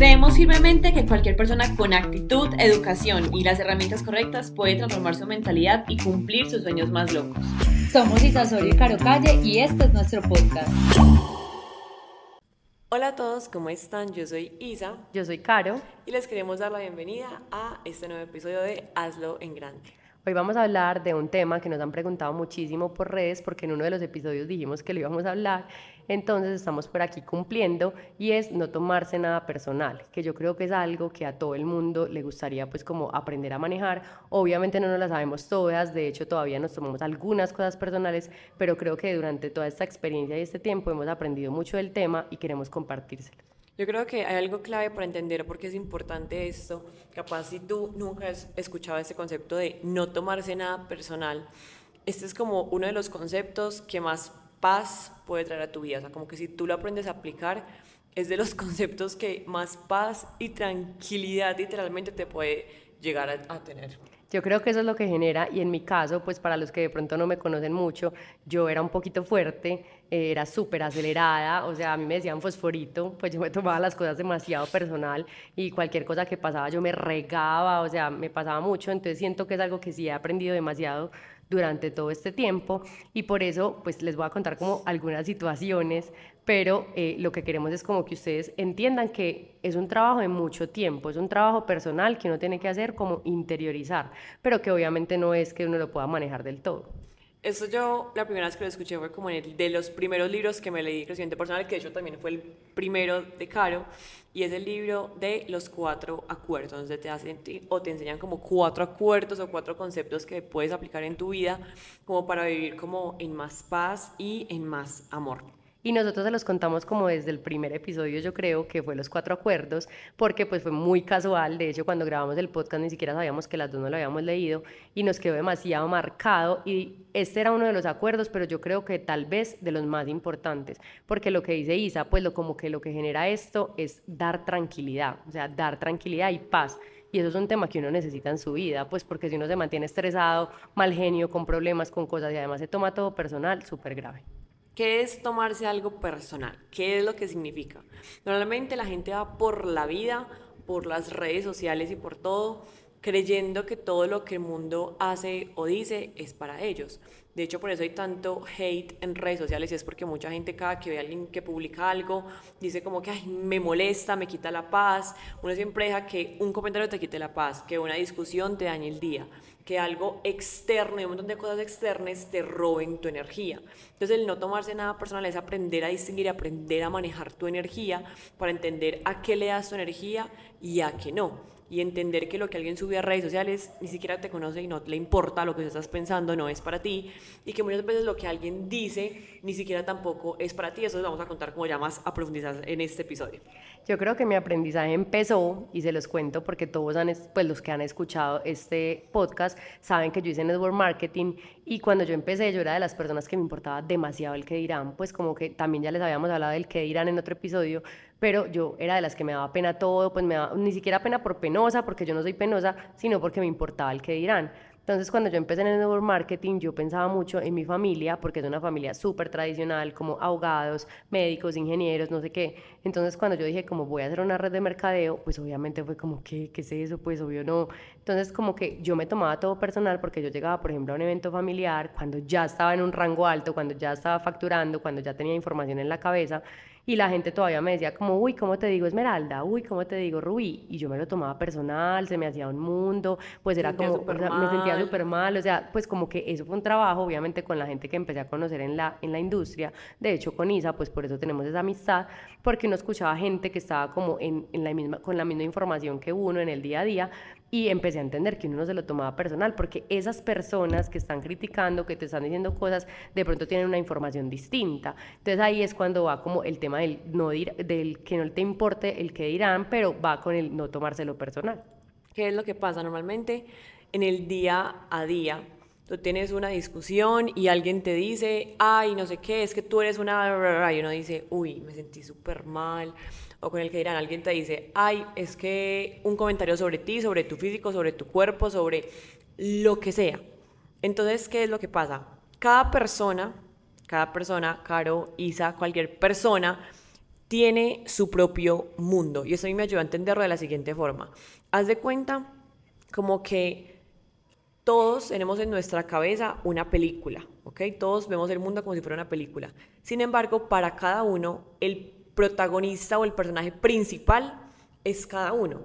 Creemos firmemente que cualquier persona con actitud, educación y las herramientas correctas puede transformar su mentalidad y cumplir sus sueños más locos. Somos Isa Soria y Caro Calle y este es nuestro podcast. Hola a todos, ¿cómo están? Yo soy Isa. Yo soy Caro. Y les queremos dar la bienvenida a este nuevo episodio de Hazlo en Grande. Hoy vamos a hablar de un tema que nos han preguntado muchísimo por redes porque en uno de los episodios dijimos que lo íbamos a hablar, entonces estamos por aquí cumpliendo y es no tomarse nada personal, que yo creo que es algo que a todo el mundo le gustaría pues como aprender a manejar. Obviamente no nos las sabemos todas, de hecho todavía nos tomamos algunas cosas personales, pero creo que durante toda esta experiencia y este tiempo hemos aprendido mucho del tema y queremos compartírselo. Yo creo que hay algo clave para entender por qué es importante esto. Capaz si tú nunca has escuchado este concepto de no tomarse nada personal, este es como uno de los conceptos que más paz puede traer a tu vida. O sea, como que si tú lo aprendes a aplicar, es de los conceptos que más paz y tranquilidad literalmente te puede llegar a, tener. Yo creo que eso es lo que genera, y en mi caso, pues para los que de pronto no me conocen mucho, yo era un poquito fuerte, eh, era súper acelerada, o sea, a mí me decían fosforito, pues yo me tomaba las cosas demasiado personal y cualquier cosa que pasaba yo me regaba, o sea, me pasaba mucho, entonces siento que es algo que sí he aprendido demasiado durante todo este tiempo y por eso pues les voy a contar como algunas situaciones, pero eh, lo que queremos es como que ustedes entiendan que es un trabajo de mucho tiempo, es un trabajo personal que uno tiene que hacer como interiorizar, pero que obviamente no es que uno lo pueda manejar del todo. Eso yo, la primera vez que lo escuché fue como en el, de los primeros libros que me leí, Crecimiento Personal, que de hecho también fue el primero de Caro, y es el libro de los cuatro acuerdos, donde te hacen o te enseñan como cuatro acuerdos o cuatro conceptos que puedes aplicar en tu vida como para vivir como en más paz y en más amor. Y nosotros se los contamos como desde el primer episodio, yo creo que fue los cuatro acuerdos, porque pues fue muy casual, de hecho cuando grabamos el podcast ni siquiera sabíamos que las dos no lo habíamos leído y nos quedó demasiado marcado y este era uno de los acuerdos, pero yo creo que tal vez de los más importantes, porque lo que dice Isa, pues lo como que lo que genera esto es dar tranquilidad, o sea, dar tranquilidad y paz. Y eso es un tema que uno necesita en su vida, pues porque si uno se mantiene estresado, mal genio, con problemas, con cosas y además se toma todo personal, súper grave. ¿Qué es tomarse algo personal? ¿Qué es lo que significa? Normalmente la gente va por la vida, por las redes sociales y por todo, creyendo que todo lo que el mundo hace o dice es para ellos. De hecho, por eso hay tanto hate en redes sociales es porque mucha gente cada que ve a alguien que publica algo dice como que Ay, me molesta, me quita la paz. Uno siempre deja que un comentario te quite la paz, que una discusión te dañe el día que algo externo y un montón de cosas externas te roben tu energía. Entonces el no tomarse nada personal es aprender a distinguir, aprender a manejar tu energía para entender a qué le das tu energía y a qué no y entender que lo que alguien sube a redes sociales ni siquiera te conoce y no le importa lo que estás pensando, no es para ti, y que muchas veces lo que alguien dice ni siquiera tampoco es para ti. Eso les vamos a contar como ya más a profundizar en este episodio. Yo creo que mi aprendizaje empezó, y se los cuento porque todos han, pues los que han escuchado este podcast saben que yo hice network marketing y cuando yo empecé yo era de las personas que me importaba demasiado el que dirán, pues como que también ya les habíamos hablado del que dirán en otro episodio, pero yo era de las que me daba pena todo, pues me daba, ni siquiera pena por penosa, porque yo no soy penosa, sino porque me importaba el que dirán. Entonces, cuando yo empecé en el network marketing, yo pensaba mucho en mi familia, porque es una familia súper tradicional, como abogados, médicos, ingenieros, no sé qué. Entonces, cuando yo dije, como voy a hacer una red de mercadeo, pues obviamente fue como, ¿qué, qué es eso? Pues obvio no. Entonces, como que yo me tomaba todo personal porque yo llegaba, por ejemplo, a un evento familiar, cuando ya estaba en un rango alto, cuando ya estaba facturando, cuando ya tenía información en la cabeza, y la gente todavía me decía como, uy, ¿cómo te digo Esmeralda? Uy, ¿cómo te digo Rubí? Y yo me lo tomaba personal, se me hacía un mundo, pues era como, me sentía súper mal, o sea, pues como que eso fue un trabajo, obviamente con la gente que empecé a conocer en la, en la industria, de hecho con Isa, pues por eso tenemos esa amistad, porque uno escuchaba gente que estaba como en, en la misma, con la misma información que uno en el día a día, y empecé a entender que uno no se lo tomaba personal, porque esas personas que están criticando, que te están diciendo cosas, de pronto tienen una información distinta. Entonces ahí es cuando va como el tema del, no del que no te importe el que dirán, pero va con el no tomárselo personal. ¿Qué es lo que pasa normalmente en el día a día? Tú tienes una discusión y alguien te dice, ay, no sé qué, es que tú eres una... Y uno dice, uy, me sentí súper mal o con el que dirán, alguien te dice, ay, es que un comentario sobre ti, sobre tu físico, sobre tu cuerpo, sobre lo que sea. Entonces, ¿qué es lo que pasa? Cada persona, cada persona, Caro, Isa, cualquier persona, tiene su propio mundo. Y eso a mí me ayudó a entenderlo de la siguiente forma. Haz de cuenta como que todos tenemos en nuestra cabeza una película, ¿ok? Todos vemos el mundo como si fuera una película. Sin embargo, para cada uno, el protagonista o el personaje principal es cada uno.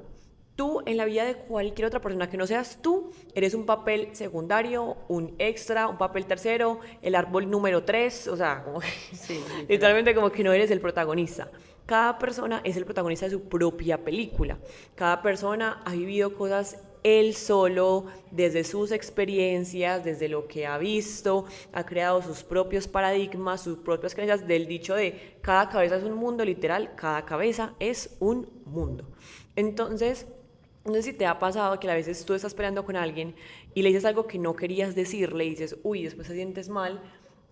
Tú en la vida de cualquier otra persona que no seas tú, eres un papel secundario, un extra, un papel tercero, el árbol número tres, o sea, como literalmente como que no eres el protagonista. Cada persona es el protagonista de su propia película. Cada persona ha vivido cosas él solo, desde sus experiencias, desde lo que ha visto, ha creado sus propios paradigmas, sus propias creencias del dicho de cada cabeza es un mundo, literal, cada cabeza es un mundo. Entonces, no sé si te ha pasado que a veces tú estás peleando con alguien y le dices algo que no querías decirle y dices, uy, después te sientes mal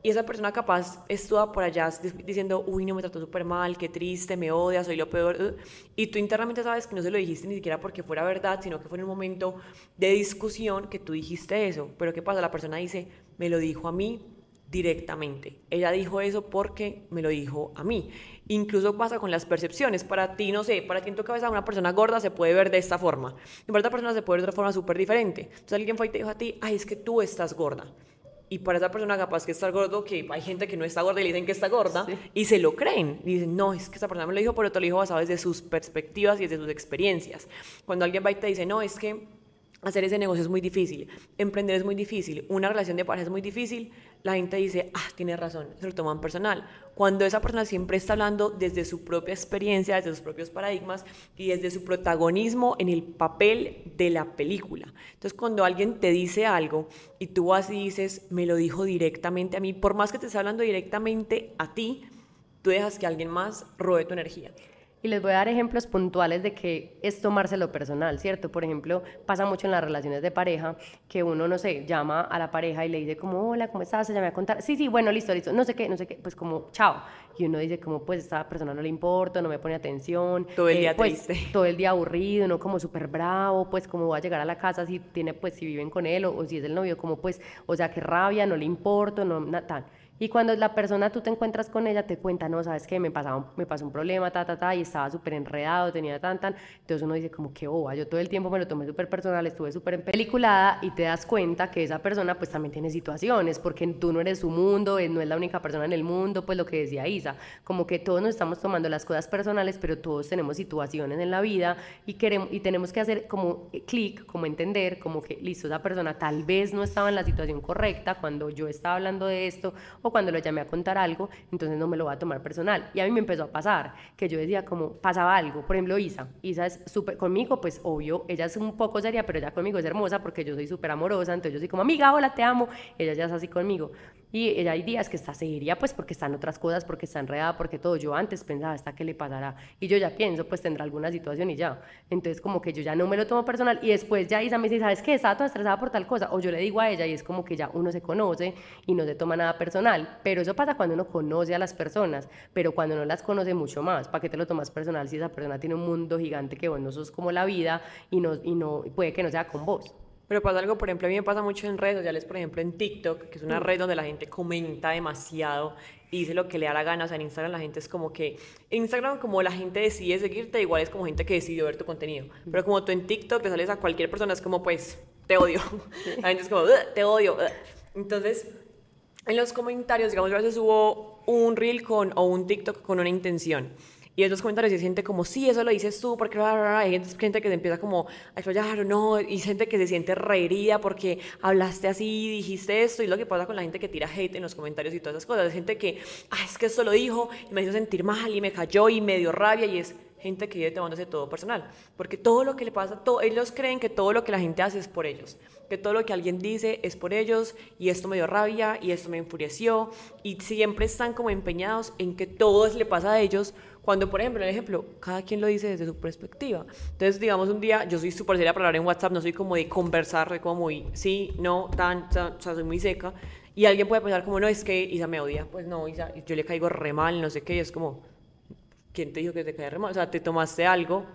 y esa persona capaz estuvo por allá diciendo, uy, no me trató súper mal, qué triste, me odia, soy lo peor. Uh, y tú internamente sabes que no se lo dijiste ni siquiera porque fuera verdad, sino que fue en un momento de discusión que tú dijiste eso. Pero ¿qué pasa? La persona dice, me lo dijo a mí directamente. Ella dijo eso porque me lo dijo a mí. Incluso pasa con las percepciones. Para ti, no sé, para ti en tu cabeza una persona gorda se puede ver de esta forma. Para otra persona se puede ver de otra forma súper diferente. Entonces alguien fue y te dijo a ti, ay, es que tú estás gorda y para esa persona capaz que está gordo, que hay gente que no está gorda y le dicen que está gorda, y se lo creen. Y dicen, no, es que esa persona me lo dijo, pero te lo dijo basado desde sus perspectivas y desde sus experiencias. Cuando alguien va y te dice, no, es que hacer ese negocio es muy difícil, emprender es muy difícil, una relación de pareja es muy difícil, la gente dice, ah, tiene razón, se lo toman personal. Cuando esa persona siempre está hablando desde su propia experiencia, desde sus propios paradigmas y desde su protagonismo en el papel de la película. Entonces, cuando alguien te dice algo y tú vas y dices, me lo dijo directamente a mí, por más que te esté hablando directamente a ti, tú dejas que alguien más robe tu energía. Y les voy a dar ejemplos puntuales de que es tomárselo personal, ¿cierto? Por ejemplo, pasa mucho en las relaciones de pareja que uno, no sé, llama a la pareja y le dice como, hola, ¿cómo estás? Se llama a contar. Sí, sí, bueno, listo, listo. No sé qué, no sé qué. Pues como, chao. Y uno dice como, pues esta persona no le importa, no me pone atención. Todo el eh, día pues, triste. Todo el día aburrido, ¿no? Como súper bravo, pues como va a llegar a la casa si tiene, pues si viven con él o, o si es el novio, como pues, o sea, qué rabia, no le importa, no, nada, tal. Y cuando la persona tú te encuentras con ella, te cuenta, no, sabes qué, me, me pasó un problema, ta, ta, ta, y estaba súper enredado, tenía tan, tan. Entonces uno dice, como que boba, yo todo el tiempo me lo tomé súper personal, estuve súper empeliculada y te das cuenta que esa persona pues también tiene situaciones, porque tú no eres su mundo, no es la única persona en el mundo, pues lo que decía Isa, como que todos nos estamos tomando las cosas personales, pero todos tenemos situaciones en la vida y, queremos, y tenemos que hacer como clic, como entender, como que listo, esa persona tal vez no estaba en la situación correcta cuando yo estaba hablando de esto o cuando lo llamé a contar algo, entonces no me lo va a tomar personal. Y a mí me empezó a pasar, que yo decía como, pasaba algo, por ejemplo, Isa, Isa es súper, conmigo, pues obvio, ella es un poco seria, pero ya conmigo es hermosa porque yo soy súper amorosa, entonces yo soy como, amiga, hola, te amo, ella ya es así conmigo. Y ella hay días que está seria, pues porque están otras cosas, porque está enredada, porque todo. Yo antes pensaba, ¿hasta qué le pasará? Y yo ya pienso, pues tendrá alguna situación y ya. Entonces, como que yo ya no me lo tomo personal. Y después ya Isa me dice, ¿sabes qué? Estaba toda estresada por tal cosa. O yo le digo a ella y es como que ya uno se conoce y no se toma nada personal. Pero eso pasa cuando uno conoce a las personas, pero cuando no las conoce mucho más. ¿Para qué te lo tomas personal si esa persona tiene un mundo gigante que vos no sos como la vida y, no, y no, puede que no sea con vos? Pero pasa algo, por ejemplo, a mí me pasa mucho en redes sociales, por ejemplo en TikTok, que es una mm. red donde la gente comenta demasiado y dice lo que le da la gana. O sea, en Instagram la gente es como que. En Instagram, como la gente decide seguirte, igual es como gente que decidió ver tu contenido. Mm. Pero como tú en TikTok le sales a cualquier persona, es como, pues, te odio. La gente es como, te odio. Entonces, en los comentarios, digamos, a veces hubo un reel con, o un TikTok con una intención. Y en los comentarios hay gente como, sí, eso lo dices tú, porque hay gente que se empieza como a explayar, no, y gente que se siente reherida porque hablaste así, dijiste esto, y lo que pasa con la gente que tira hate en los comentarios y todas esas cosas. Hay gente que, ah, es que esto lo dijo, y me hizo sentir mal, y me cayó, y me dio rabia, y es gente que vive tomándose todo personal. Porque todo lo que le pasa, todo, ellos creen que todo lo que la gente hace es por ellos. Que todo lo que alguien dice es por ellos, y esto me dio rabia, y esto me enfureció, y siempre están como empeñados en que todo le pasa a ellos cuando, por ejemplo, en el ejemplo, cada quien lo dice desde su perspectiva. Entonces, digamos, un día yo soy súper seria para hablar en WhatsApp, no soy como de conversar, soy como muy, sí, no, tan, o sea, soy muy seca. Y alguien puede pensar como, no, es que Isa me odia. Pues no, Isa, yo le caigo re mal, no sé qué, y es como, ¿quién te dijo que te cae re mal? O sea, te tomaste algo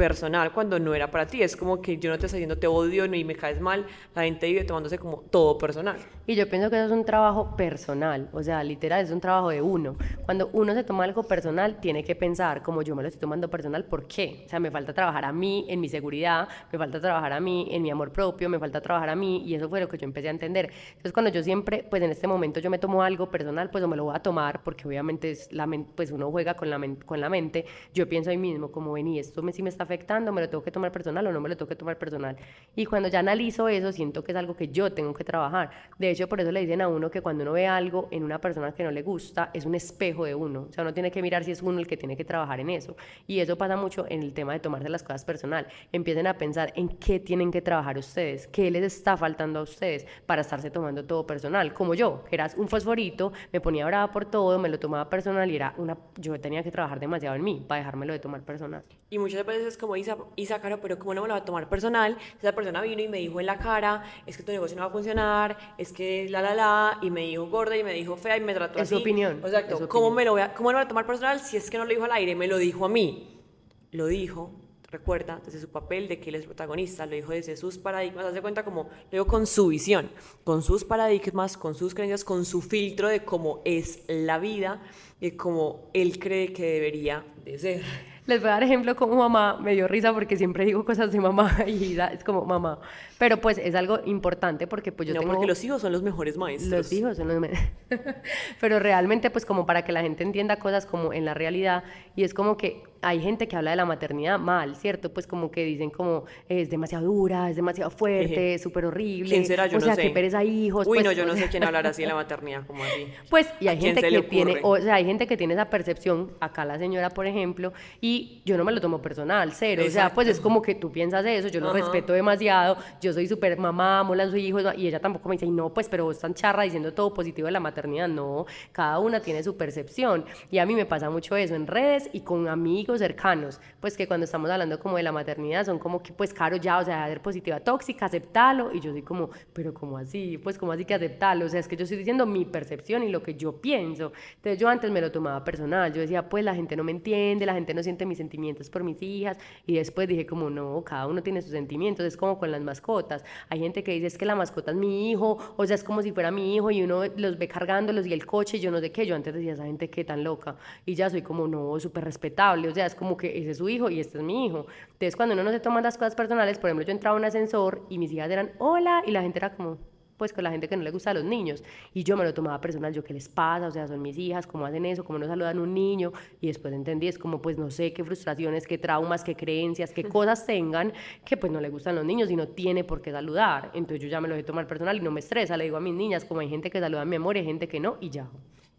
personal cuando no era para ti. Es como que yo no te estoy diciendo te odio ni me caes mal. La gente vive tomándose como todo personal. Y yo pienso que eso es un trabajo personal, o sea, literal, es un trabajo de uno. Cuando uno se toma algo personal, tiene que pensar, como yo me lo estoy tomando personal, ¿por qué? O sea, me falta trabajar a mí en mi seguridad, me falta trabajar a mí en mi amor propio, me falta trabajar a mí, y eso fue lo que yo empecé a entender. Entonces, cuando yo siempre, pues en este momento yo me tomo algo personal, pues no me lo voy a tomar, porque obviamente es la pues uno juega con la, con la mente, yo pienso ahí mismo, como vení, esto me, sí me está afectando, me lo tengo que tomar personal o no me lo tengo que tomar personal. Y cuando ya analizo eso, siento que es algo que yo tengo que trabajar. De hecho, por eso le dicen a uno que cuando uno ve algo en una persona que no le gusta, es un espejo de uno. O sea, uno tiene que mirar si es uno el que tiene que trabajar en eso. Y eso pasa mucho en el tema de tomarse las cosas personal. Empiecen a pensar en qué tienen que trabajar ustedes, qué les está faltando a ustedes para estarse tomando todo personal. Como yo, que eras un fosforito, me ponía brava por todo, me lo tomaba personal y era una, yo tenía que trabajar demasiado en mí para dejármelo de tomar personal. Y muchas veces es como, Isa, Isa, Caro, pero ¿cómo no me lo va a tomar personal? Esa persona vino y me dijo en la cara, es que tu negocio no va a funcionar, es que la, la, la, y me dijo gorda y me dijo fea y me trató es así. su opinión. Exacto. ¿Cómo, Me lo voy a, ¿Cómo no me lo voy a tomar personal si es que no lo dijo al aire? Me lo dijo a mí. Lo dijo, recuerda, desde su papel de que él es protagonista, lo dijo desde sus paradigmas, hace cuenta como, lo digo con su visión, con sus paradigmas, con sus creencias, con su filtro de cómo es la vida y cómo él cree que debería de ser. Les voy a dar ejemplo como mamá, me dio risa porque siempre digo cosas de mamá y es como mamá. Pero pues es algo importante porque pues yo no, tengo... porque los hijos son los mejores maestros. Los hijos son los mejores. Pero realmente pues como para que la gente entienda cosas como en la realidad y es como que hay gente que habla de la maternidad mal, ¿cierto? Pues como que dicen como es demasiado dura, es demasiado fuerte, es súper horrible. ¿Quién será? Yo o sea, sé. que pereza hijos. Uy, pues, no, yo no sé quién hablar así de la maternidad, como así. Pues, y hay ¿A quién gente que tiene, o sea, hay gente que tiene esa percepción, acá la señora, por ejemplo, y yo no me lo tomo personal, cero. O sea, pues es como que tú piensas eso, yo lo Ajá. respeto demasiado, yo soy súper mamá, mola a su hijo, y ella tampoco me dice, "Ay, no, pues, pero vos tan charra diciendo todo positivo de la maternidad. No, cada una tiene su percepción. Y a mí me pasa mucho eso en redes y con amigos cercanos, pues que cuando estamos hablando como de la maternidad son como que, pues, caro ya, o sea, ser positiva tóxica, aceptarlo. Y yo soy como, pero ¿cómo así? Pues, ¿cómo así que aceptarlo? O sea, es que yo estoy diciendo mi percepción y lo que yo pienso. Entonces, yo antes me lo tomaba personal. Yo decía, pues, la gente no me entiende, la gente no siente mis sentimientos por mis hijas. Y después dije, como, no, cada uno tiene sus sentimientos. Es como con las mascotas. Hay gente que dice, es que la mascota es mi hijo, o sea, es como si fuera mi hijo y uno los ve cargándolos y el coche yo no sé qué. Yo antes decía, esa gente qué tan loca. Y ya soy como, no, súper respetable. O sea, es como que ese es su hijo y este es mi hijo. Entonces, cuando uno no se toma las cosas personales, por ejemplo, yo entraba a un ascensor y mis hijas eran, hola, y la gente era como, pues con la gente que no le gusta a los niños. Y yo me lo tomaba personal, yo qué les pasa, o sea, son mis hijas, cómo hacen eso, cómo no saludan a un niño. Y después entendí, es como, pues no sé qué frustraciones, qué traumas, qué creencias, qué cosas tengan que pues no le gustan a los niños y no tiene por qué saludar. Entonces yo ya me lo he tomar personal y no me estresa, le digo a mis niñas, como hay gente que saluda a mi amor y hay gente que no, y ya.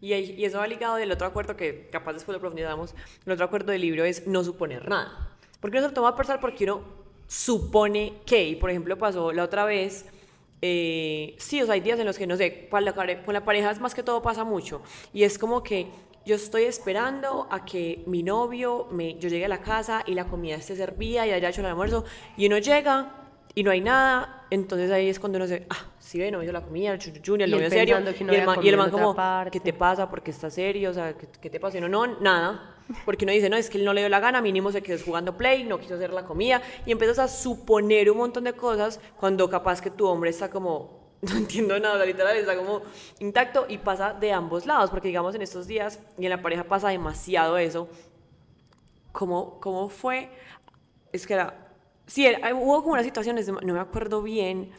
Y, y eso va ligado del otro acuerdo que capaz después lo profundizamos. El otro acuerdo del libro es no suponer nada. ¿Por qué no se toma personal? Porque uno supone que, y por ejemplo pasó la otra vez, eh, sí, o sea, hay días en los que no sé, con la, con pareja es más que todo pasa mucho. Y es como que yo estoy esperando a que mi novio, me, yo llegue a la casa y la comida esté servida y haya hecho el almuerzo, y uno llega y no hay nada, entonces ahí es cuando uno se, sí ve, no hizo la comida, el chuchuchun, el novio serio, uno y el man, y el como, parte. ¿qué te pasa? ¿Por qué estás serio? O sea, ¿qué, qué te pasa? Y uno, no, nada. Porque uno dice, no, es que él no le dio la gana, mínimo se quedó jugando play, no quiso hacer la comida. Y empiezas a suponer un montón de cosas cuando capaz que tu hombre está como, no entiendo nada, o sea, literal, está como intacto y pasa de ambos lados. Porque digamos en estos días, y en la pareja pasa demasiado eso, ¿cómo, cómo fue? Es que era, sí, era- hubo como unas situaciones, no me acuerdo bien,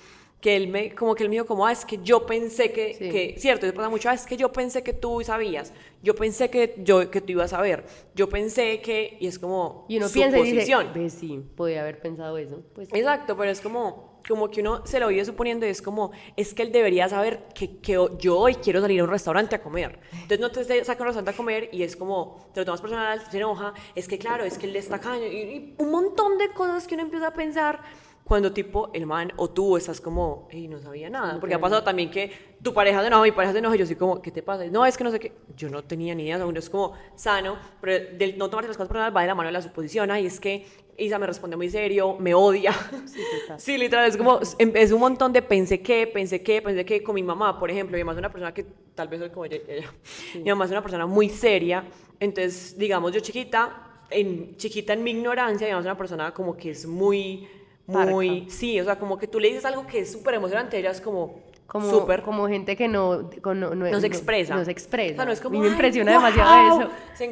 que él me, como que él me dijo como, ah, es que yo pensé que, Sí. que cierto, eso pasa mucho, ah, es que yo pensé que tú sabías, yo pensé que yo que tú ibas a ver, yo pensé que, y es como Y uno piensa y dice, ves, sí, podía haber pensado eso. Pues, Exacto, pero es como, como que uno se lo vive suponiendo y es como, es que él debería saber que, que yo hoy quiero salir a un restaurante a comer. Entonces no te saca un restaurante a comer y es como, te lo tomas personal, se enoja, es que claro, es que él está caño y, y un montón de cosas que uno empieza a pensar cuando tipo el man o tú estás como, hey, no sabía nada. Porque ha pasado también que tu pareja se enoja, mi pareja se enoja y yo soy como, ¿qué te pasa? No, es que no sé qué. Yo no tenía ni idea, o sea, uno es como sano, pero del no tomarse las cosas personales va de la mano de la suposición. Ay, es que Isa me responde muy serio, me odia. total. Sí, literal, es como, es un montón de pensé que, pensé que, pensé que con mi mamá, por ejemplo, mamá es una persona que tal vez soy como ella, ella. mi mamá es una persona muy seria, entonces, digamos, yo chiquita, en chiquita en mi ignorancia, digamos, una persona como que es muy, muy, sí, o sea, como que tú le dices algo que es súper emocionante, ella es como, como, súper. como gente que no, no, no- No se expresa. No, se expresa. O sea, no es como, me "Ay, impresiona guau". demasiado eso.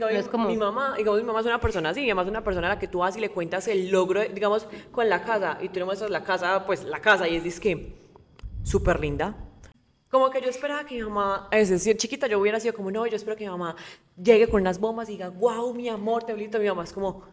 Es como, Mi mamá, digamos, mi mamá es una persona así, además es una persona a la que tú vas y le cuentas el logro, digamos, con la casa, y tú le muestras la casa, pues la casa, y es que súper linda. Como que yo esperaba que mi mamá, es decir, chiquita, yo hubiera sido como, no, yo espero que mi mamá llegue con las bombas y diga, wow, mi amor, te felicito, mi mamá es como,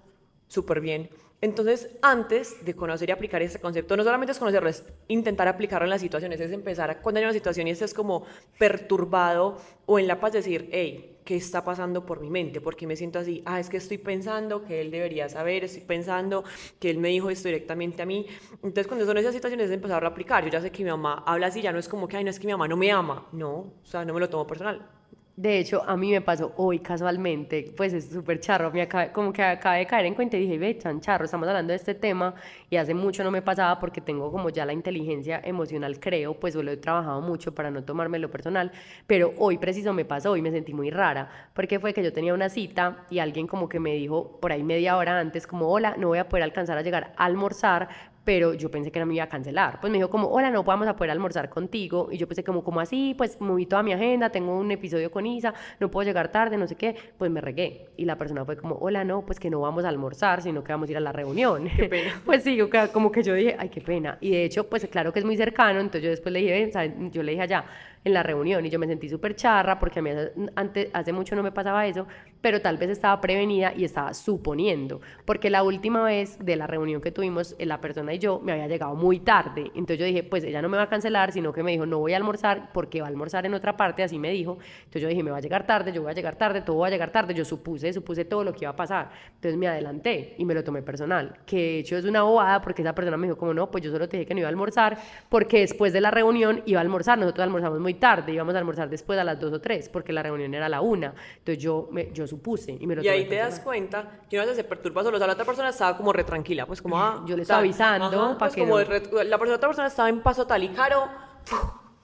súper bien. Entonces, antes de conocer y aplicar este concepto, no solamente es conocerlo, es intentar aplicarlo en las situaciones, es empezar a, cuando hay una situación y estés como perturbado o en la paz, decir, hey, ¿qué está pasando por mi mente? ¿Por qué me siento así? Ah, es que estoy pensando que él debería saber, estoy pensando que él me dijo esto directamente a mí. Entonces, cuando son esas situaciones, es empezar a aplicar. Yo ya sé que mi mamá habla así, ya no es como que, ay, no es que mi mamá no me ama. No, o sea, no me lo tomo personal. De hecho, a mí me pasó hoy casualmente, pues es súper charro, me acabé- como que acabé de caer en cuenta y dije, ve, tan charro, estamos hablando de este tema y hace mucho no me pasaba porque tengo como ya la inteligencia emocional, creo, pues lo he trabajado mucho para no tomármelo personal, pero hoy preciso me pasó y me sentí muy rara, porque fue que yo tenía una cita y alguien como que me dijo por ahí media hora antes, como, hola, no voy a poder alcanzar a llegar a almorzar, pero yo pensé que no me iba a cancelar. Pues me dijo como, hola, no vamos a poder almorzar contigo. Y yo pensé como, como así? Pues moví toda mi agenda, tengo un episodio con Isa, no puedo llegar tarde, no sé qué. Pues me regué. Y la persona fue como, hola, no, pues que no vamos a almorzar, sino que vamos a ir a la reunión. Qué pena. pues sí, como que yo dije, ay, qué pena. Y de hecho, pues claro que es muy cercano, entonces yo después le dije, ven, ¿sabes? yo le dije allá en la reunión y yo me sentí súper charra porque a mí antes, hace mucho no me pasaba eso, pero tal vez estaba prevenida y estaba suponiendo, porque la última vez de la reunión que tuvimos, eh, la persona y yo me había llegado muy tarde, entonces yo dije, pues ella no me va a cancelar, sino que me dijo, no voy a almorzar porque va a almorzar en otra parte, así me dijo, entonces yo dije, me va a llegar tarde, yo voy a llegar tarde, todo va a llegar tarde, yo supuse, supuse todo lo que iba a pasar, entonces me adelanté y me lo tomé personal, que de hecho es una bobada porque esa persona me dijo como, no, pues yo solo te dije que no iba a almorzar, porque después de la reunión iba a almorzar, nosotros almorzamos muy tarde, íbamos a almorzar después a las 2 o 3, porque la reunión era a la 1, entonces yo, me, yo supuse y me lo Y ahí te das cuenta que una vez se perturba solo, o sea, la otra persona estaba como re tranquila, pues como, ah, Yo le estaba avisando Ajá, pues que como no- re- la persona, otra persona estaba en paso tal y caro,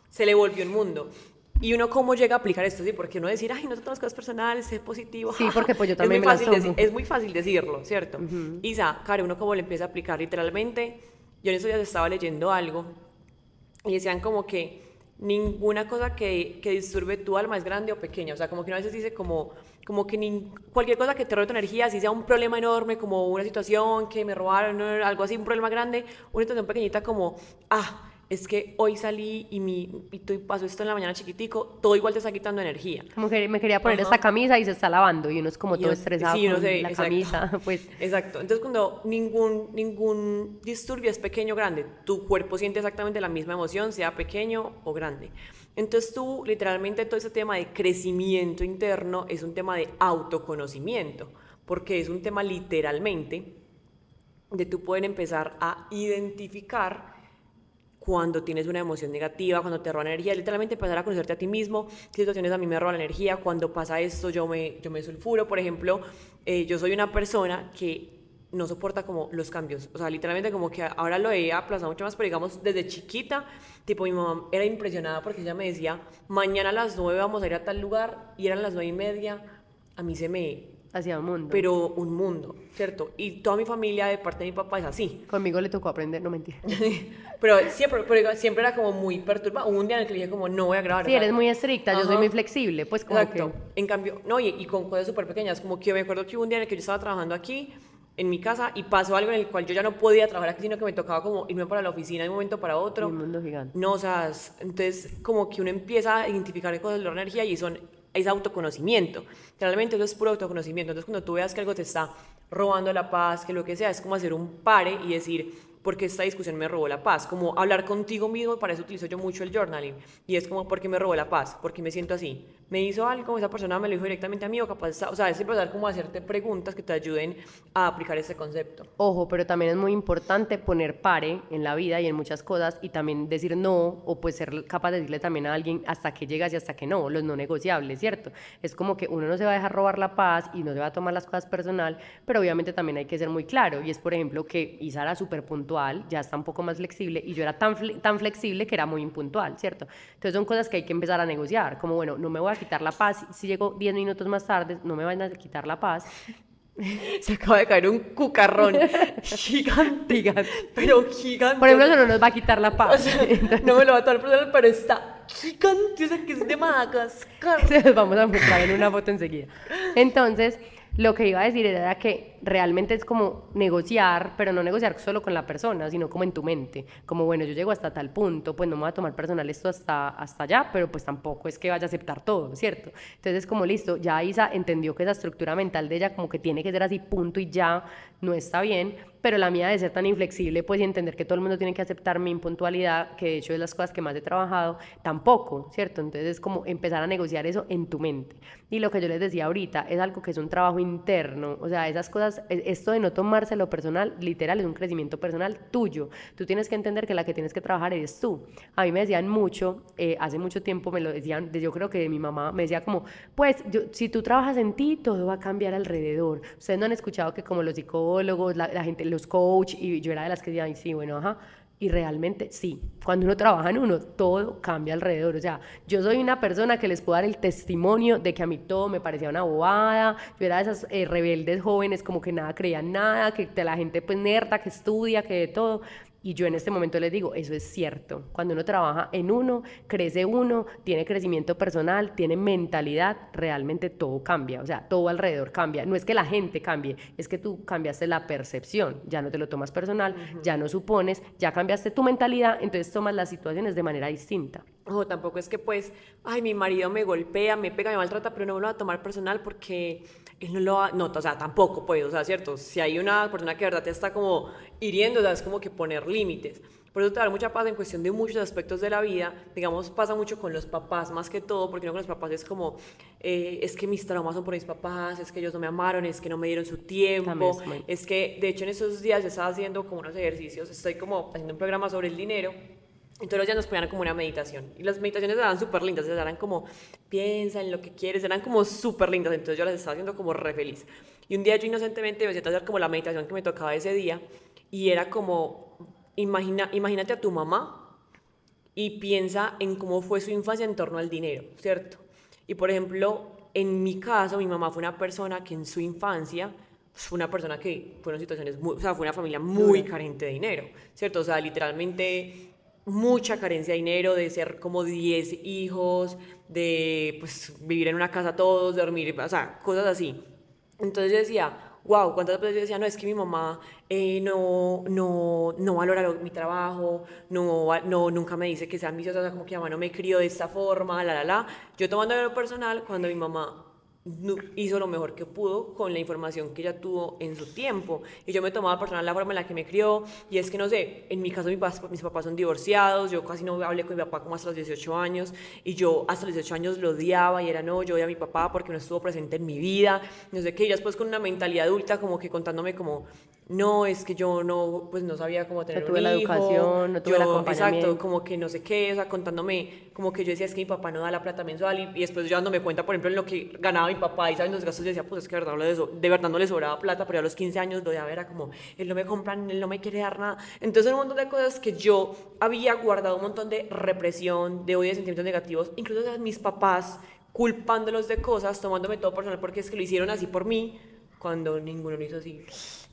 se le volvió el mundo. Y uno cómo llega a aplicar esto, sí, porque uno decir, ay, no te tomas cosas personales, sé positivo. Sí, porque, pues, yo Es también muy me las fácil tomo. deci- Es muy fácil decirlo, ¿cierto? Isa, Karen, uno cómo le empieza a aplicar literalmente. Yo en estos días estaba leyendo algo y decían como que ninguna cosa que, que disturbe tu alma es grande o pequeña. O sea, como que a veces dice como, como que nin- cualquier cosa que te robe tu energía, si sea un problema enorme, como una situación que me robaron, algo así, un problema grande, una situación pequeñita como, ah, es que hoy salí y, mi, y tu- pasó esto en la mañana chiquitico, todo igual te está quitando energía. Como que me quería poner Ajá. esta camisa y se está lavando y uno es como Y todo uno- estresado sí, con se- la exacto. camisa, pues Exacto. Entonces, cuando ningún, ningún disturbio es pequeño o grande, tu cuerpo siente exactamente la misma emoción, sea pequeño o grande. Entonces, tú, literalmente, todo ese tema de crecimiento interno es un tema de autoconocimiento, porque es un tema literalmente de tú poder empezar a identificar cuando tienes una emoción negativa, cuando te roban energía, literalmente empezar a conocerte a ti mismo, qué situaciones a mí me roban energía, cuando pasa esto yo me, yo me sulfuro, por ejemplo, eh, yo soy una persona que no soporta como los cambios, o sea, literalmente como que ahora lo he aplazado mucho más, pero digamos desde chiquita, tipo mi mamá era impresionada porque ella me decía, mañana a las nueve vamos a ir a tal lugar, y eran las nueve y media, a mí se me, hacia un mundo. pero un mundo, ¿cierto? Y toda mi familia de parte de mi papá es así, Conmigo le tocó aprender, no mentira. pero siempre, pero siempre era como muy perturbada. Hubo un día en el que le dije como, no voy a grabar. Sí, eres muy estricta, yo soy Ajá. muy flexible, pues como Exacto. que... En cambio, no, y, y con cosas súper pequeñas, como que yo me acuerdo que hubo un día en el que yo estaba trabajando aquí, en mi casa, y pasó algo en el cual yo ya no podía trabajar aquí, sino que me tocaba como irme para la oficina de un momento para otro. Un mundo gigante. No, o sea, es- entonces como que uno empieza a identificar cosas le dan energía y son, es autoconocimiento. Realmente eso es puro autoconocimiento. Entonces cuando tú veas que algo te está robando la paz, que lo que sea, es como hacer un pare y decir, ¿por qué esta discusión me robó la paz? Como hablar contigo mismo, para eso utilizo yo mucho el journaling. Y es como, ¿por qué me robó la paz? ¿Por qué me siento así? ¿Me hizo algo? ¿Esa persona me lo dijo directamente a mí? O capaz, o sea, es empezar como a hacerte preguntas que te ayuden a aplicar este concepto. Ojo, pero también es muy importante poner pare en la vida y en muchas cosas y también decir no o pues ser capaz de decirle también a alguien hasta que llegas y hasta que no, los no negociables, ¿cierto? Es como que uno no se va a dejar robar la paz y no se va a tomar las cosas personal, pero obviamente también hay que ser muy claro y es por ejemplo que Isa era súper puntual, ya está un poco más flexible y yo era tan, fle- tan flexible que era muy impuntual, ¿cierto? Entonces son cosas que hay que empezar a negociar, como bueno, no me voy a quitar la paz, si llego 10 minutos más tarde, no me van a quitar la paz, Se acaba de caer un cucarrón gigante, pero gigante. Por ejemplo, eso no nos va a quitar la paz. no me lo va a tomar personal, pero está gigante, o sea, que es de Madagascar. Se los vamos a mostrar en una foto enseguida. Entonces, lo que iba a decir era que realmente es como negociar, pero no negociar solo con la persona, sino como en tu mente. Como, bueno, yo llego hasta tal punto, pues no me voy a tomar personal esto hasta, hasta allá, pero pues tampoco es que vaya a aceptar todo, ¿cierto? Entonces, como listo, ya Isa entendió que esa estructura mental de ella como que tiene que ser así, punto y ya, no está bien, pero la mía de ser tan inflexible, pues y entender que todo el mundo tiene que aceptar mi impuntualidad, que de hecho es las cosas que más he trabajado, tampoco, ¿cierto? Entonces es como empezar a negociar eso en tu mente. Y lo que yo les decía ahorita es algo que es un trabajo interno, o sea, esas cosas, e, esto de no tomárselo personal, literal, es un crecimiento personal tuyo. Tú tienes que entender que la que tienes que trabajar eres tú. A mí me decían mucho, eh, hace mucho tiempo me lo decían, yo creo que mi mamá, me decía como, pues si tú trabajas en ti, todo va a cambiar alrededor. Ustedes no han escuchado que como los psicólogos, la, la gente, los coach, y yo era de las que decían, sí, bueno, ajá. Y realmente sí, cuando uno trabaja en uno, todo cambia alrededor. O sea, yo soy una persona que les puedo dar el testimonio de que a mí todo me parecía una bobada. Yo era de esas eh, rebeldes jóvenes, como que nada creía nada, que la gente pues nerda, que estudia, que de todo. Y yo en este momento les digo, eso es cierto. Cuando uno trabaja en uno, crece uno, tiene crecimiento personal, tiene mentalidad, realmente todo cambia. O sea, todo alrededor cambia. No es que la gente cambie, es que tú cambiaste la percepción. Ya no te lo tomas personal, ya no supones, ya cambiaste tu mentalidad, entonces tomas las situaciones de manera distinta. Ojo, tampoco es que pues, ay, mi marido me golpea, me pega, me maltrata, pero no me lo va a tomar personal porque él no lo va, no, o sea, tampoco pues, o sea, cierto, si hay una persona que de verdad te está como hiriendo, o sea, es como que poner límites. Por eso te da mucha paz en cuestión de muchos aspectos de la vida. Digamos, pasa mucho con los papás más que todo, porque no con los papás es como, eh, es que mis traumas son por mis papás, es que ellos no me amaron, es que no me dieron su tiempo. Es que, de hecho, en esos días yo estaba haciendo como unos ejercicios, estoy como haciendo un programa sobre el dinero y todos los días nos ponían como una meditación. Y las meditaciones eran súper lindas, eran como, piensa en lo que quieres, eran como súper lindas. Entonces yo las estaba haciendo como re feliz. Y un día yo inocentemente me senté a hacer como la meditación que me tocaba ese día. Y era como, imagina, imagínate a tu mamá y piensa en cómo fue su infancia en torno al dinero, ¿cierto? Y por ejemplo, en mi caso, mi mamá fue una persona que en su infancia fue una persona que fueron situaciones, muy, o sea, fue una familia muy carente de dinero, ¿cierto? O sea, literalmente mucha carencia de dinero, de ser como 10 hijos, de pues, vivir en una casa todos, dormir, o sea, cosas así. Entonces yo decía, wow, ¿cuántas veces yo decía, no, es que mi mamá eh, no, no, no valora mi trabajo, no, no, nunca me dice que sea ambiciosa, o sea, como que mamá no me crió de esta forma, la, la, la. Yo tomando lo personal, cuando mi mamá hizo lo mejor que pudo con la información que ella tuvo en su tiempo. Y yo me tomaba personal la forma en la que me crió. Y es que, no sé, en mi caso mis papás, mis papás son divorciados, yo casi no hablé con mi papá como hasta los 18 años. Y yo hasta los 18 años lo odiaba y era, no, yo odio a mi papá porque no estuvo presente en mi vida. No sé qué. Y después con una mentalidad adulta como que contándome como, no, es que yo no, pues no sabía cómo tener no tuve la educación, no tuve la Exacto, como que no sé qué, o sea, contándome, como que yo decía, es que mi papá no da la plata mensual y, después yo dándome cuenta, por ejemplo, en lo que ganaba mi papá y saben los gastos, yo decía, pues es que de verdad, de, de verdad no le sobraba plata, pero a los 15 años lo de ver era como, él no me compra, él no me quiere dar nada. Entonces, un montón de cosas que yo había guardado, un montón de represión, de odio, de sentimientos negativos, incluso a mis papás culpándolos de cosas, tomándome todo personal porque es que lo hicieron así por mí, cuando ninguno lo hizo así.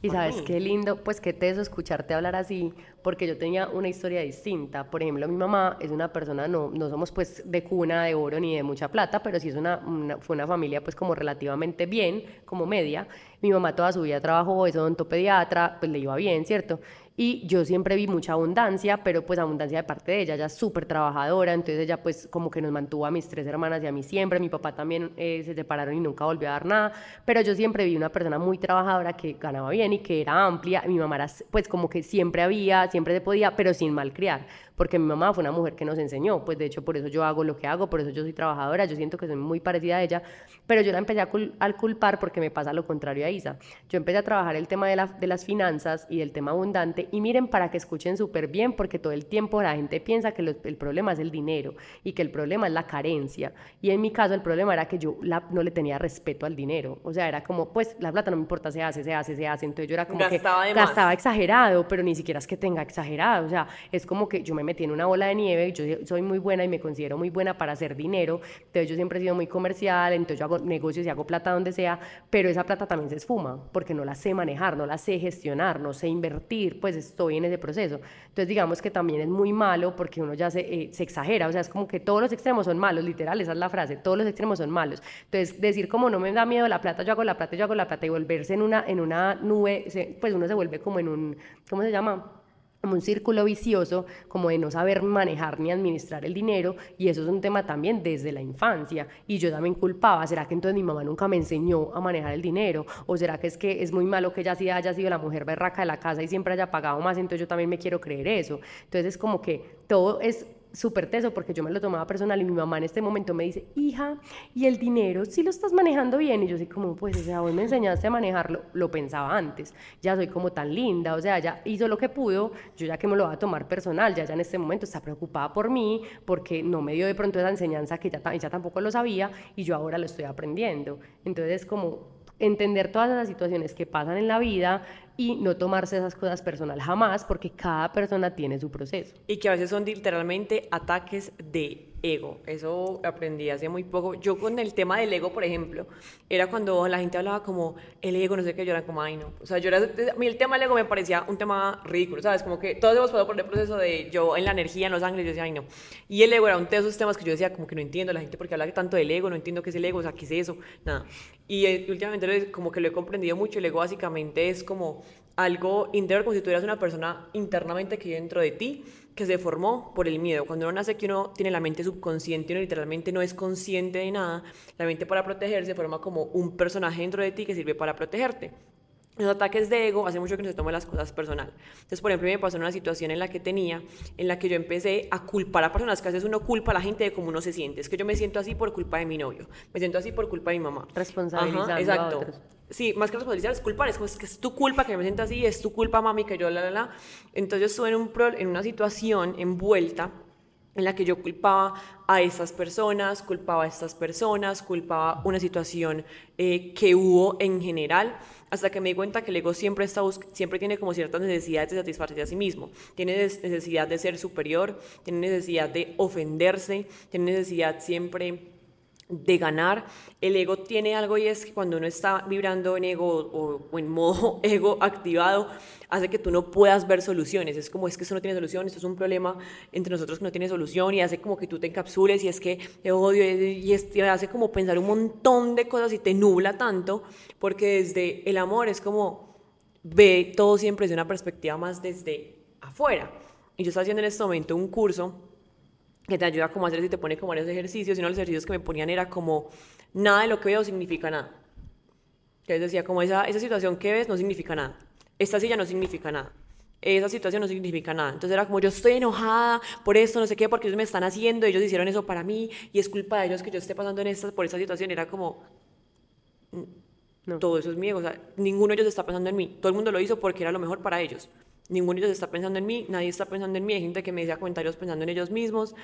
Y sabes qué lindo, pues qué teso escucharte hablar así, porque yo tenía una historia distinta. Por ejemplo, mi mamá es una persona, no, no somos pues de cuna de oro ni de mucha plata, pero sí es una, fue una familia pues como relativamente bien, como media. Mi mamá toda su vida trabajó, es odontopediatra, pues le iba bien, ¿cierto? Y yo siempre vi mucha abundancia, pero pues abundancia de parte de ella, ella es súper trabajadora, entonces ella pues como que nos mantuvo a mis tres hermanas y a mí siempre, mi papá también eh, se separaron y nunca volvió a dar nada, pero yo siempre vi una persona muy trabajadora que ganaba bien y que era amplia, mi mamá era pues como que siempre había, siempre se podía, pero sin malcriar porque mi mamá fue una mujer que nos enseñó, pues de hecho por eso yo hago lo que hago, por eso yo soy trabajadora, yo siento que soy muy parecida a ella, pero yo la empecé a, culpar porque me pasa lo contrario a Isa. Yo empecé a trabajar el tema de, de las finanzas y del tema abundante y miren para que escuchen súper bien porque todo el tiempo la gente piensa que el problema es el dinero y que el problema es la carencia. Y en mi caso el problema era que yo no le tenía respeto al dinero, o sea, era como pues la plata no me importa, se hace, se hace, se hace, entonces yo era como que gastaba exagerado, pero ni siquiera es que tenga exagerado, o sea, es como que yo me tiene una bola de nieve, yo soy muy buena y me considero muy buena para hacer dinero, entonces yo siempre he sido muy comercial, entonces yo hago negocios y hago plata donde sea, pero esa plata también se esfuma, porque no la sé manejar, no la sé gestionar, no sé invertir, pues estoy en ese proceso. Entonces digamos que también es muy malo porque uno ya se, eh, se exagera, o sea, es como que todos los extremos son malos, literal, esa es la frase, todos los extremos son malos. Entonces decir como no me da miedo la plata, yo hago la plata, yo hago la plata y volverse en una, en una nube, pues uno se vuelve como en un, ¿cómo se llama? Como un círculo vicioso, como de no saber manejar ni administrar el dinero, y eso es un tema también desde la infancia, y yo también culpaba, ¿será que entonces mi mamá nunca me enseñó a manejar el dinero? ¿O será que es que es muy malo que ella haya sido la mujer berraca de la casa y siempre haya pagado más, entonces yo también me quiero creer eso? Entonces es como que todo es súper teso porque yo me lo tomaba personal y mi mamá en este momento me dice, hija, ¿y el dinero si lo estás manejando bien? Y yo así como, pues, o sea, vos me enseñaste a manejarlo, lo pensaba antes, ya soy como tan linda, o sea, ya hizo lo que pudo, yo ya que me lo voy a tomar personal, ya, ya en este momento está preocupada por mí porque no me dio de pronto esa enseñanza que ya, ella tampoco lo sabía y yo ahora lo estoy aprendiendo. Entonces, como entender todas las situaciones que pasan en la vida, y no tomarse esas cosas personal jamás porque cada persona tiene su proceso. Y que a veces son literalmente ataques de ego. Eso aprendí hace muy poco. Yo con el tema del ego, por ejemplo, era cuando la gente hablaba como el ego, no sé qué, yo era como, ay, no. O sea, yo era, a mí el tema del ego me parecía un tema ridículo, ¿sabes? Como que todos hemos pasado por el proceso de yo en la energía, en los ángeles, yo decía, ay, no. Y el ego era uno de esos temas que yo decía, como que no entiendo la gente porque habla tanto del ego, no entiendo qué es el ego, o sea, qué es eso, nada. Y eh, últimamente como que lo he comprendido mucho, el ego básicamente es como algo interior, como si tuvieras una persona internamente que dentro de ti, que se formó por el miedo. Cuando uno nace que uno tiene la mente subconsciente, uno literalmente no es consciente de nada, la mente para protegerse forma como un personaje dentro de ti que sirve para protegerte. Los ataques de ego hace mucho que no se tomen las cosas personal. Entonces, por ejemplo, me pasó una situación en la que tenía, en la que yo empecé a culpar a personas, que a veces uno culpa a la gente de cómo uno se siente. Es que yo me siento así por culpa de mi novio, me siento así por culpa de mi mamá. Responsabilizando exacto. a otros. Sí, más que responsabilizar es culpar, es, que es tu culpa que me siento así, es tu culpa, mami, que yo la, la, la. Entonces, yo estuve en, un en una situación envuelta en la que yo culpaba a estas personas, culpaba a estas personas, culpaba una situación eh, que hubo en general, hasta que me di cuenta que el ego siempre, está siempre tiene como ciertas necesidades de satisfacerse a sí mismo. Tiene necesidad de ser superior, tiene necesidad de ofenderse, tiene necesidad siempre de ganar. El ego tiene algo y es que cuando uno está vibrando en ego o, en modo ego activado, hace que tú no puedas ver soluciones. Es como es que eso no tiene solución, esto es un problema entre nosotros que no tiene solución y hace como que tú te encapsules y es que te odio y, y hace como pensar un montón de cosas y te nubla tanto porque desde el amor es como ve todo siempre desde una perspectiva más desde afuera. Y yo estoy haciendo en este momento un curso que te ayuda como a hacer y te pone como varios ejercicios, y uno de los ejercicios que me ponían era como, nada de lo que veo significa nada. Que decía, como esa, esa situación que ves no significa nada, esta silla no significa nada, esa situación no significa nada. Entonces era como, yo estoy enojada por esto, no sé qué, porque ellos me están haciendo, ellos hicieron eso para mí, y es culpa de ellos que yo esté pasando en esta, por esta situación. Era como, no. todo eso es mío, o sea, ninguno de ellos está pensando en mí, todo el mundo lo hizo porque era lo mejor para ellos ninguno de ellos está pensando en mí, nadie está pensando en mí, hay gente que me decía comentarios pensando en ellos mismos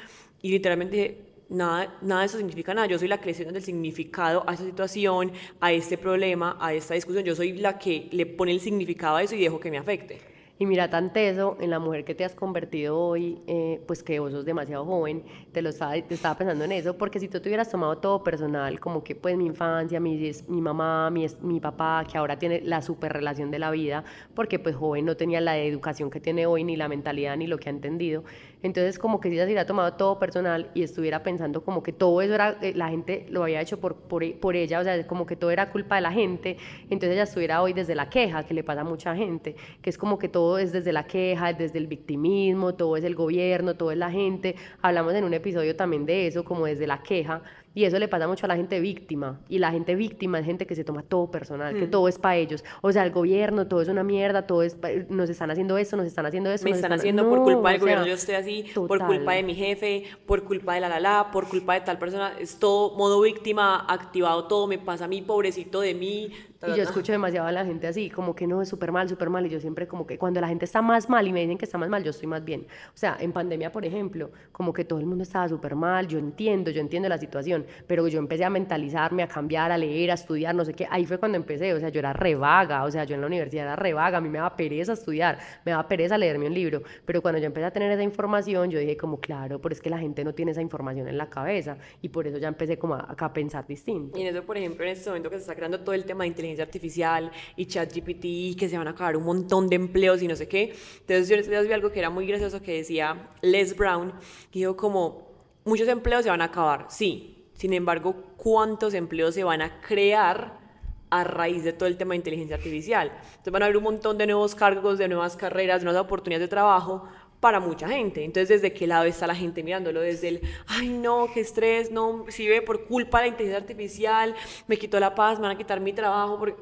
y literalmente nada, nada de eso significa nada, yo soy la le del significado a esa situación, a este problema, a esta discusión, yo soy la que le pone el significado a eso y dejo que me afecte. Y mira tan teso en la mujer que te has convertido hoy, eh, pues que vos sos demasiado joven, te lo estaba pensando en eso, porque si tú te hubieras tomado todo personal, como que pues mi infancia, mi, mi mamá, mi, mi papá, que ahora tiene la super relación de la vida, porque pues joven no tenía la educación que tiene hoy, ni la mentalidad, ni lo que ha entendido, entonces, como que si ella se hubiera tomado todo personal y estuviera pensando como que todo eso era, eh, la gente lo había hecho por, por, ella, o sea, como que todo era culpa de la gente, entonces ella estuviera hoy desde la queja, que le pasa a mucha gente, que es como que todo es desde la queja, desde el victimismo, todo es el gobierno, todo es la gente. Hablamos en un episodio también de eso, como desde la queja, y eso le pasa mucho a la gente víctima. Y la gente víctima es gente que se toma todo personal, que mm. todo es para ellos. O sea, el gobierno, todo es una mierda, todo es, nos están haciendo esto, nos están haciendo eso. Me están, haciendo por culpa del gobierno, yo estoy así, por culpa de mi jefe, por culpa de la la la, por culpa de tal persona. Es todo modo víctima, activado todo, me pasa a mí, pobrecito de mí, y yo escucho demasiado a la gente así, como que no, es súper mal, súper mal. Y yo siempre como que cuando la gente está más mal y me dicen que está más mal, yo estoy más bien. O sea, en pandemia, por ejemplo, como que todo el mundo estaba súper mal, yo entiendo, yo entiendo la situación, pero yo empecé a mentalizarme, a cambiar, a leer, a estudiar, no sé qué. Ahí fue cuando empecé, o sea, yo era revaga, o sea, yo en la universidad era revaga, a mí me daba pereza estudiar, me daba pereza leerme un libro. Pero cuando yo empecé a tener esa información, yo dije como, claro, pero es que la gente no tiene esa información en la cabeza y por eso ya empecé como a, a pensar distinto. Y en eso, por ejemplo, en este momento que se está creando todo el tema de inteligencia inteligencia artificial y ChatGPT y que se van a acabar un montón de empleos y no sé qué. Entonces yo les vi algo que era muy gracioso que decía Les Brown, que dijo como, muchos empleos se van a acabar, sí, sin embargo, ¿cuántos empleos se van a crear? a raíz de todo el tema de inteligencia artificial. Entonces van a haber un montón de nuevos cargos, de nuevas carreras, de nuevas oportunidades de trabajo para mucha gente. Entonces, ¿desde qué lado está la gente mirándolo? Desde el, ay no, qué estrés, no, si ve por culpa de la inteligencia artificial, me quitó la paz, me van a quitar mi trabajo. Porque...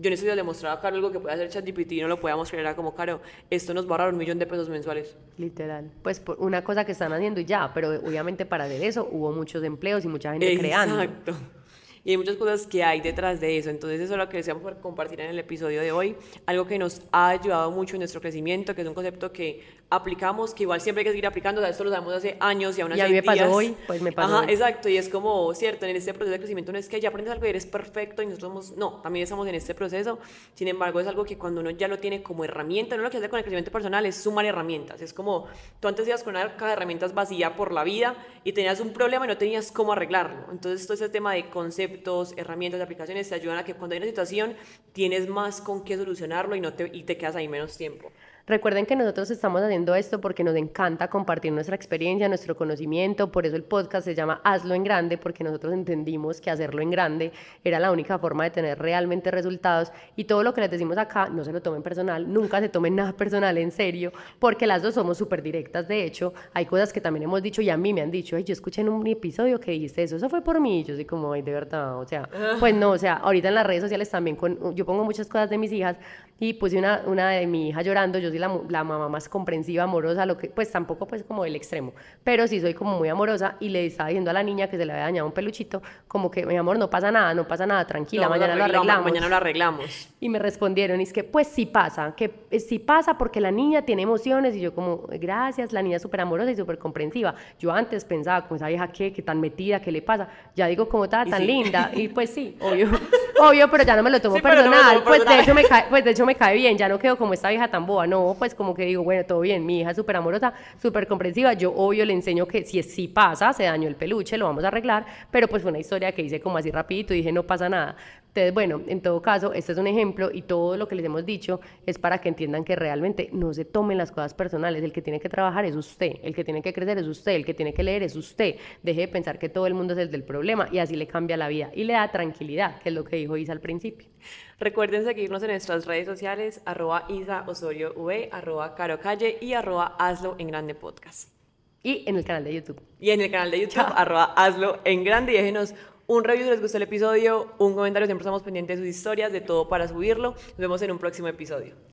Yo en ese día le mostraba a Caro algo que puede hacer ChatGPT y no lo podíamos creer. Era como, Caro, esto nos va a ahorrar un millón de pesos mensuales. Literal. Pues por una cosa que están haciendo y ya, pero obviamente para hacer eso hubo muchos empleos y mucha gente creando. Exacto y hay muchas cosas que hay detrás de eso. Entonces eso es lo que deseamos compartir en el episodio de hoy, algo que nos ha ayudado mucho en nuestro crecimiento, que es un concepto que aplicamos, que igual siempre hay que seguir aplicando, o sea, esto lo sabemos hace años y aún así. Y a mí me pasó hoy, pues me pasó. Ajá, exacto, y es como, cierto, en este proceso de crecimiento no es que ya aprendes algo y eres perfecto y nosotros somos, no, también estamos en este proceso, sin embargo, es algo que cuando uno ya lo tiene como herramienta, no lo que hace con el crecimiento personal es sumar herramientas, es como, tú antes ibas con una caja de herramientas vacía por la vida y tenías un problema y no tenías cómo arreglarlo, entonces todo ese tema de conceptos, herramientas, aplicaciones te ayudan a que cuando hay una situación tienes más con qué solucionarlo y, no te, y te quedas ahí menos tiempo. Recuerden que nosotros estamos haciendo esto porque nos encanta compartir nuestra experiencia, nuestro conocimiento, por eso el podcast se llama Hazlo en Grande, porque nosotros entendimos que hacerlo en grande era la única forma de tener realmente resultados. Y todo lo que les decimos acá no se lo tomen personal, nunca se tomen nada personal en serio, porque las dos somos súper directas, de hecho, hay cosas que también hemos dicho y a mí me han dicho, Ay, yo escuché en un episodio que dijiste eso, eso fue por mí, yo soy como, Ay, de verdad, o sea, pues no, o sea, ahorita en las redes sociales también, yo pongo muchas cosas de mis hijas y puse una, una de mi hija llorando, yo la, la, mamá más comprensiva, amorosa, lo que, pues tampoco pues como el extremo, pero sí soy como muy amorosa y le estaba diciendo a la niña que se le había dañado un peluchito, como que mi amor, no pasa nada, no pasa nada, tranquila, mañana lo, arreglamos. Mañana lo arreglamos. Y me respondieron, y es que pues sí pasa, que eh, sí pasa porque la niña tiene emociones y yo como, gracias, la niña es súper amorosa y súper comprensiva. Yo antes pensaba, con esa vieja que, que tan metida, ¿qué le pasa? Ya digo, como está tan linda, y pues sí, obvio, obvio, pero ya no me lo tomo personal, pues de hecho me cae, pues de hecho me cae bien, ya no quedo como esta vieja tan boba, no, pues como que digo, bueno, todo bien, mi hija es súper amorosa, súper comprensiva, yo obvio le enseño que si, si pasa, se dañó el peluche, lo vamos a arreglar, pero pues fue una historia que hice como así rapidito y dije, no pasa nada. Entonces, bueno, en todo caso, este es un ejemplo y todo lo que les hemos dicho es para que entiendan que realmente no se tomen las cosas personales, el que tiene que trabajar es usted, el que tiene que crecer es usted, el que tiene que leer es usted, deje de pensar que todo el mundo es el del problema y así le cambia la vida y le da tranquilidad, que es lo que dijo Isa al principio. Recuerden seguirnos en nuestras redes sociales, arroba Isa Osorio V, arroba Caro Calle y arroba Hazlo en Grande Podcast. Y en el canal de YouTube. Y en el canal de YouTube, arroba Hazlo en Grande y déjenos un review si les gustó el episodio, un comentario, siempre estamos pendientes de sus historias, de todo para subirlo. Nos vemos en un próximo episodio.